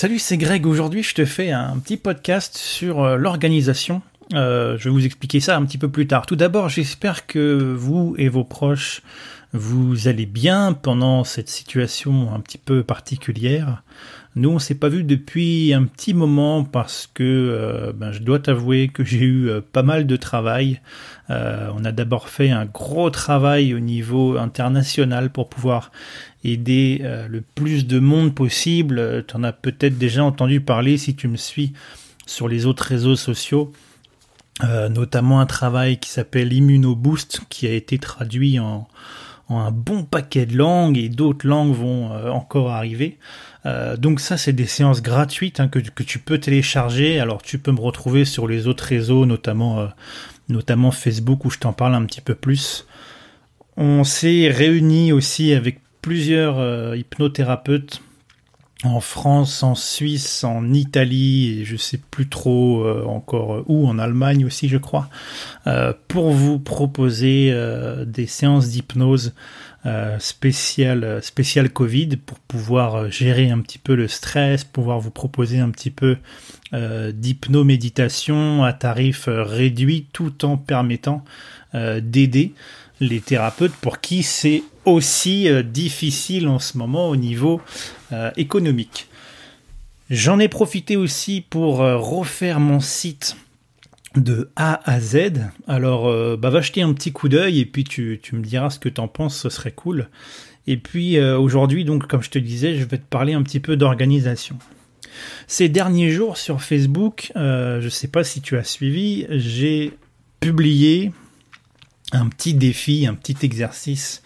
Salut, c'est Greg. Aujourd'hui, je te fais un petit podcast sur euh, l'organisation. Euh, je vais vous expliquer ça un petit peu plus tard. Tout d'abord, j'espère que vous et vos proches, vous allez bien pendant cette situation un petit peu particulière. Nous, on s'est pas vu depuis un petit moment parce que euh, ben, je dois t'avouer que j'ai eu euh, pas mal de travail. Euh, on a d'abord fait un gros travail au niveau international pour pouvoir aider le plus de monde possible. Tu en as peut-être déjà entendu parler si tu me suis sur les autres réseaux sociaux. Notamment un travail qui s'appelle Immunoboost qui a été traduit en, un bon paquet de langues et d'autres langues vont euh, encore arriver. Euh, donc ça, c'est des séances gratuites hein, que, que, tu peux télécharger. Alors tu peux me retrouver sur les autres réseaux, notamment, euh, notamment Facebook, où je t'en parle un petit peu plus. On s'est réunis aussi avec plusieurs hypnothérapeutes en France, en Suisse, en Italie et je sais plus trop euh, encore euh, où, en Allemagne aussi je crois, euh, pour vous proposer des séances d'hypnose spéciales spécial Covid pour pouvoir gérer un petit peu le stress, pouvoir vous proposer un petit peu d'hypnoméditation à tarif réduit tout en permettant d'aider les thérapeutes pour qui c'est aussi euh, difficile en ce moment au niveau euh, économique. J'en ai profité aussi pour euh, refaire mon site de A à Z. Alors, bah, va jeter un petit coup d'œil et puis tu, me diras ce que t'en penses, ce serait cool. Et puis aujourd'hui, donc comme je te disais, je vais te parler un petit peu d'organisation. Ces derniers jours sur Facebook, je ne sais pas si tu as suivi, j'ai publié un petit défi, un petit exercice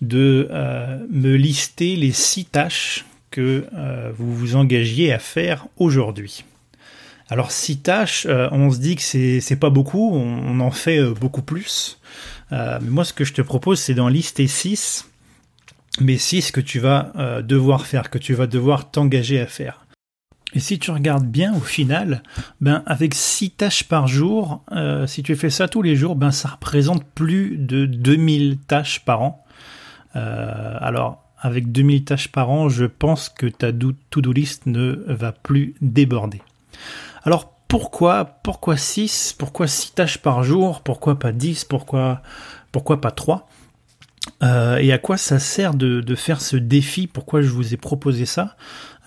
de euh, me lister les six tâches que euh, vous vous engagiez à faire aujourd'hui. Alors six tâches, euh, on se dit que c'est pas beaucoup, on, en fait beaucoup plus. mais moi, ce que je te propose, c'est d'en lister six, mais six que tu vas devoir faire, que tu vas devoir t'engager à faire. Et si tu regardes bien au final, ben avec 6 tâches par jour, euh, si tu fais ça tous les jours, ben ça représente plus de 2000 tâches par an. Euh, alors avec 2000 tâches par an, je pense que ta to-do list ne va plus déborder. Alors pourquoi pourquoi 6 Pourquoi 6 tâches par jour Pourquoi pas 10 Pourquoi pourquoi pas 3 euh, et à quoi ça sert de, faire ce défi? Pourquoi je vous ai proposé ça?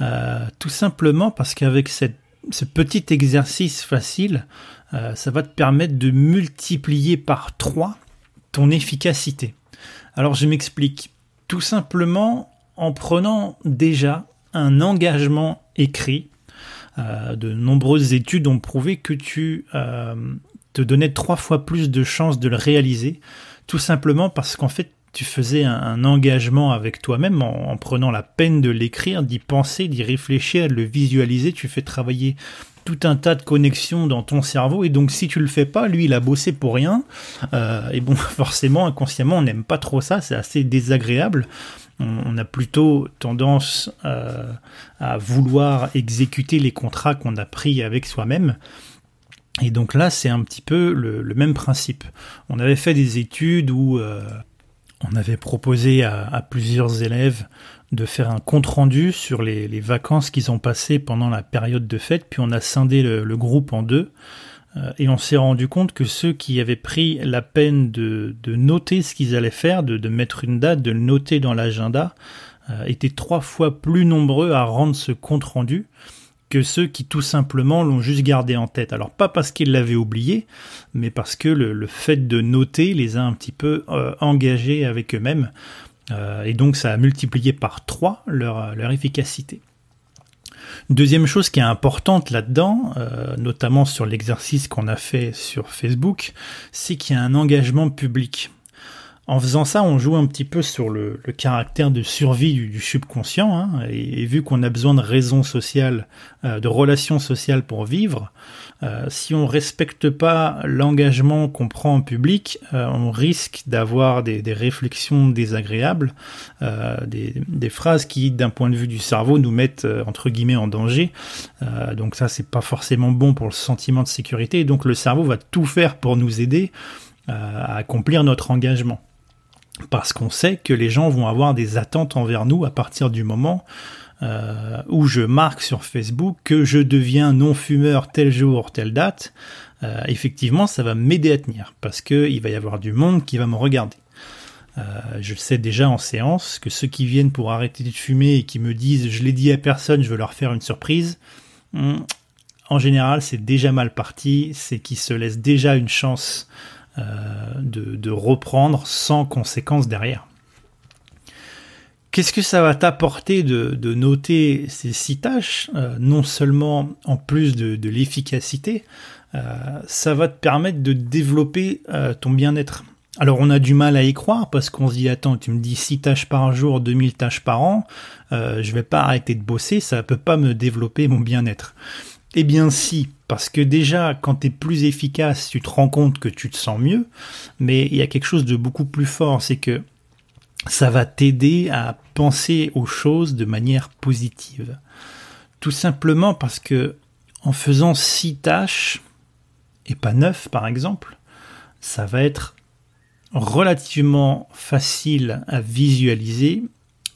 Euh, Tout simplement parce qu'avec ce petit exercice facile, euh, ça va te permettre de multiplier par 3 ton efficacité. Alors je m'explique. Tout simplement en prenant déjà un engagement écrit. de nombreuses études ont prouvé que tu te donnais trois fois plus de chances de le réaliser, tout simplement parce qu'en fait tu faisais un, engagement avec toi-même en, prenant la peine de l'écrire, d'y penser, d'y réfléchir, de le visualiser. Tu fais travailler tout un tas de connexions dans ton cerveau et donc si tu le fais pas, lui il a bossé pour rien. Euh, et bon, forcément, inconsciemment, on n'aime pas trop ça, c'est assez désagréable. On, a plutôt tendance euh, à vouloir exécuter les contrats qu'on a pris avec soi-même. Et donc là, c'est un petit peu le, même principe. On avait fait des études où euh, on avait proposé à, plusieurs élèves de faire un compte-rendu sur les, vacances qu'ils ont passées pendant la période de fête, puis on a scindé le, groupe en deux, euh, et on s'est rendu compte que ceux qui avaient pris la peine de, noter ce qu'ils allaient faire, de, mettre une date, de le noter dans l'agenda, euh, étaient trois fois plus nombreux à rendre ce compte-rendu que ceux qui tout simplement l'ont juste gardé en tête. Alors pas parce qu'ils l'avaient oublié, mais parce que le, fait de noter les a un petit peu euh, engagés avec eux-mêmes. Euh, et donc ça a multiplié par trois leur, leur efficacité. Deuxième chose qui est importante là-dedans, euh, notamment sur l'exercice qu'on a fait sur Facebook, c'est qu'il y a un engagement public. En faisant ça, on joue un petit peu sur le, caractère de survie du, subconscient, hein, et, vu qu'on a besoin de raisons sociales, euh, de relations sociales pour vivre, euh, si on respecte pas l'engagement qu'on prend en public, euh, on risque d'avoir des, réflexions désagréables, des, phrases qui, d'un point de vue du cerveau, nous mettent entre guillemets en danger. donc ça, c'est pas forcément bon pour le sentiment de sécurité. Et donc le cerveau va tout faire pour nous aider à accomplir notre engagement parce qu'on sait que les gens vont avoir des attentes envers nous à partir du moment euh, où je marque sur Facebook que je deviens non-fumeur tel jour, telle date, euh, effectivement, ça va m'aider à tenir parce que il va y avoir du monde qui va me regarder. Euh, je sais déjà en séance que ceux qui viennent pour arrêter de fumer et qui me disent je l'ai dit à personne, je veux leur faire une surprise, hmm, en général c'est déjà mal parti, c'est qu'ils se laissent déjà une chance euh, de, reprendre sans conséquence derrière. Qu'est-ce que ça va t'apporter de, noter ces six tâches euh, Non seulement en plus de, l'efficacité, ça va te permettre de développer ton bien-être. Alors on a du mal à y croire parce qu'on se dit attends tu me dis 6 tâches par jour, 2000 tâches par an, euh, je vais pas arrêter de bosser, ça peut pas me développer mon bien-être. Eh bien si, parce que déjà quand tu es plus efficace, tu te rends compte que tu te sens mieux, mais il y a quelque chose de beaucoup plus fort, c'est que ça va t'aider à penser aux choses de manière positive. Tout simplement parce que en faisant 6 tâches et pas 9 par exemple, ça va être relativement facile à visualiser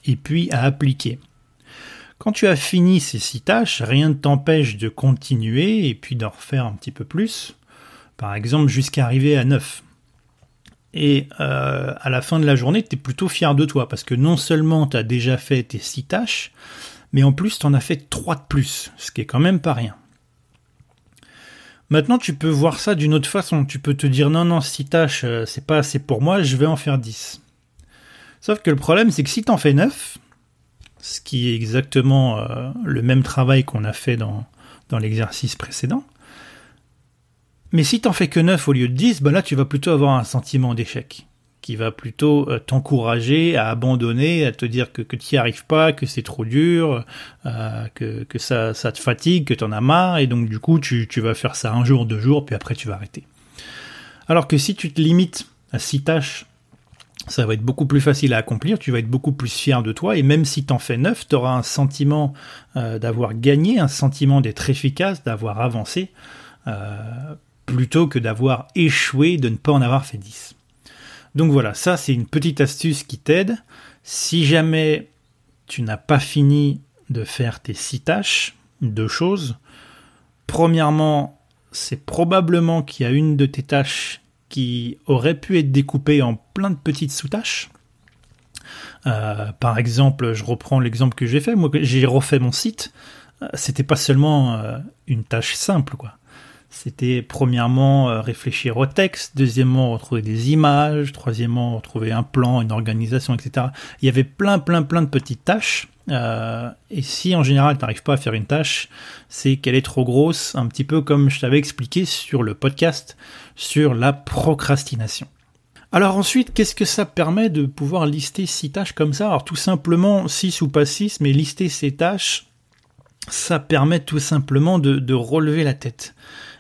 et puis à appliquer. Quand tu as fini ces six tâches, rien ne t'empêche de continuer et puis d'en refaire un petit peu plus, par exemple jusqu'à arriver à 9. Et euh, à la fin de la journée, tu es plutôt fier de toi parce que non seulement tu as déjà fait tes six tâches, mais en plus tu en as fait trois de plus, ce qui est quand même pas rien. Maintenant, tu peux voir ça d'une autre façon. Tu peux te dire non, non, 6 tâches, euh, c'est pas assez pour moi, je vais en faire 10. Sauf que le problème, c'est que si t'en fais 9, ce qui est exactement euh, le même travail qu'on a fait dans, dans l'exercice précédent, mais si t'en fais que 9 au lieu de 10, ben là, tu vas plutôt avoir un sentiment d'échec qui va plutôt euh, t'encourager à abandonner, à te dire que, que tu n'y arrives pas, que c'est trop dur, euh, que, que ça, ça te fatigue, que tu en as marre, et donc du coup tu, tu vas faire ça un jour, deux jours, puis après tu vas arrêter. Alors que si tu te limites à six tâches, ça va être beaucoup plus facile à accomplir, tu vas être beaucoup plus fier de toi, et même si tu en fais neuf, tu auras un sentiment euh, d'avoir gagné, un sentiment d'être efficace, d'avoir avancé, plutôt que d'avoir échoué, de ne pas en avoir fait dix. Donc voilà, ça c'est une petite astuce qui t'aide. Si jamais tu n'as pas fini de faire tes six tâches, deux choses. Premièrement, c'est probablement qu'il y a une de tes tâches qui aurait pu être découpée en plein de petites sous-tâches. Euh, par exemple, je reprends l'exemple que j'ai fait. Moi, j'ai refait mon site. Euh, c'était pas seulement euh, une tâche simple, quoi. C'était premièrement réfléchir au texte, deuxièmement retrouver des images, troisièmement retrouver un plan, une organisation, etc. Il y avait plein, plein, plein de petites tâches. Euh, et si en général tu n'arrives pas à faire une tâche, c'est qu'elle est trop grosse, un petit peu comme je t'avais expliqué sur le podcast sur la procrastination. Alors ensuite, qu'est-ce que ça permet de pouvoir lister six tâches comme ça? Alors tout simplement, six ou pas six, mais lister ces tâches, ça permet tout simplement de relever la tête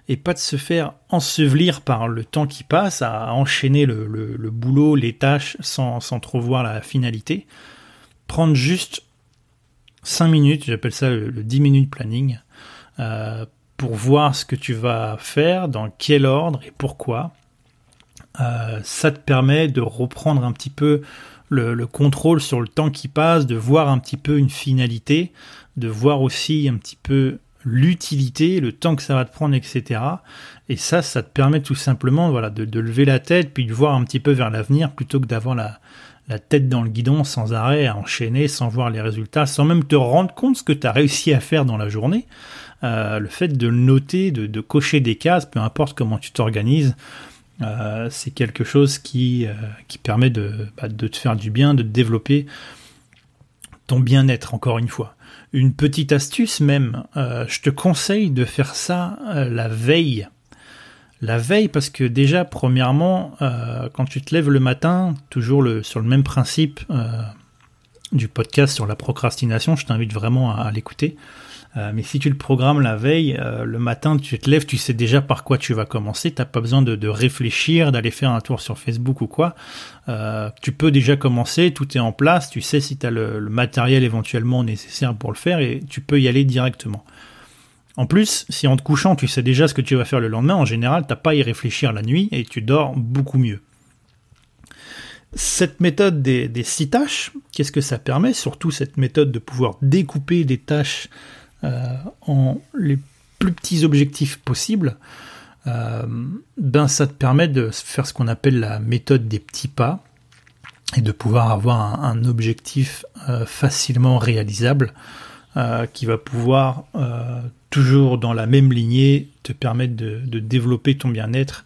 et pas de se faire ensevelir par le temps qui passe à enchaîner le, boulot, les tâches sans, trop voir la finalité. Prendre juste 5 minutes, j'appelle ça le, 10 minutes planning, euh, pour voir ce que tu vas faire, dans quel ordre et pourquoi. Euh, ça te permet de reprendre un petit peu le, le, contrôle sur le temps qui passe, de voir un petit peu une finalité, de voir aussi un petit peu l'utilité, le temps que ça va te prendre, etc. Et ça, ça te permet tout simplement voilà, de, lever la tête, puis de voir un petit peu vers l'avenir, plutôt que d'avoir la, tête dans le guidon sans arrêt, à enchaîner, sans voir les résultats, sans même te rendre compte ce que tu as réussi à faire dans la journée. Euh, le fait de noter, de, cocher des cases, peu importe comment tu t'organises, euh, c'est quelque chose qui, euh, permet de, bah, de te faire du bien, de développer ton bien-être, encore une fois. Une petite astuce même, je te conseille de faire ça la veille. La veille parce que déjà, premièrement, euh, quand tu te lèves le matin, toujours sur le même principe du podcast sur la procrastination, je t'invite vraiment à l'écouter. Euh, mais si tu le programmes la veille, euh, le matin, tu te lèves, tu sais déjà par quoi tu vas commencer. T'as pas besoin de, réfléchir, d'aller faire un tour sur Facebook ou quoi. Euh, tu peux déjà commencer, tout est en place. Tu sais si tu as le, matériel éventuellement nécessaire pour le faire et tu peux y aller directement. En plus, si en te couchant, tu sais déjà ce que tu vas faire le lendemain, en général, t'as pas à y réfléchir la nuit et tu dors beaucoup mieux. cette méthode des, six tâches, qu'est-ce que ça permet? Surtout cette méthode de pouvoir découper des tâches en les plus petits objectifs possibles. ben ça te permet de faire ce qu'on appelle la méthode des petits pas et de pouvoir avoir un, objectif euh, facilement réalisable euh, qui va pouvoir euh, toujours dans la même lignée te permettre de, développer ton bien-être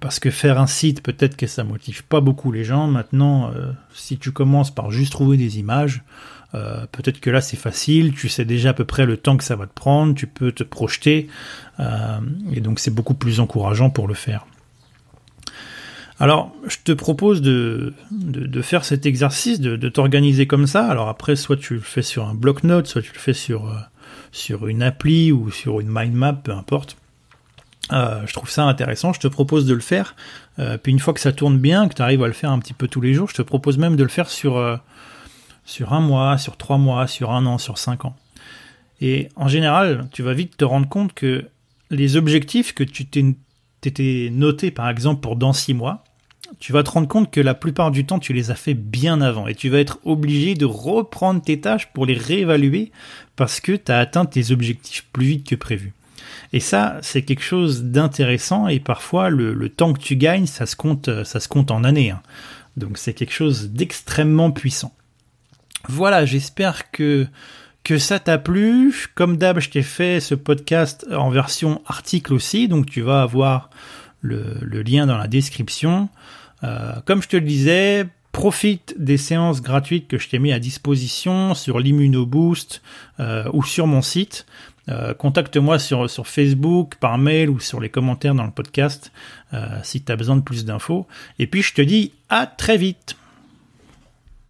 parce que faire un site peut-être que ça motive pas beaucoup les gens. Maintenant si tu commences par juste trouver des images peut-être que là c'est facile, tu sais déjà à peu près le temps que ça va te prendre, tu peux te projeter, et donc c'est beaucoup plus encourageant pour le faire. Alors, je te propose de, de, faire cet exercice, de, de t'organiser comme ça. Alors après, soit tu le fais sur un bloc-notes, soit tu le fais sur, euh, sur une appli ou sur une mind map, peu importe. Euh, je trouve ça intéressant, je te propose de le faire. Euh, puis une fois que ça tourne bien, que tu arrives à le faire un petit peu tous les jours, je te propose même de le faire sur, euh, sur un mois, sur trois mois, sur un an, sur cinq ans. Et en général, tu vas vite te rendre compte que les objectifs que tu t'étais noté par exemple pour dans six mois, tu vas te rendre compte que la plupart du temps, tu les as fait bien avant et tu vas être obligé de reprendre tes tâches pour les réévaluer parce que tu as atteint tes objectifs plus vite que prévu. Et ça, c'est quelque chose d'intéressant et parfois le, temps que tu gagnes, ça se compte, ça se compte en années. Hein. Donc c'est quelque chose d'extrêmement puissant. Voilà, j'espère que que ça t'a plu. Comme d'hab, je t'ai fait ce podcast en version article aussi, donc tu vas avoir le, lien dans la description. Euh, comme je te le disais, profite des séances gratuites que je t'ai mis à disposition sur l'Immunoboost euh, ou sur mon site. Euh, contacte-moi sur, sur Facebook, par mail ou sur les commentaires dans le podcast si tu as besoin de plus d'infos. Et puis je te dis à très vite.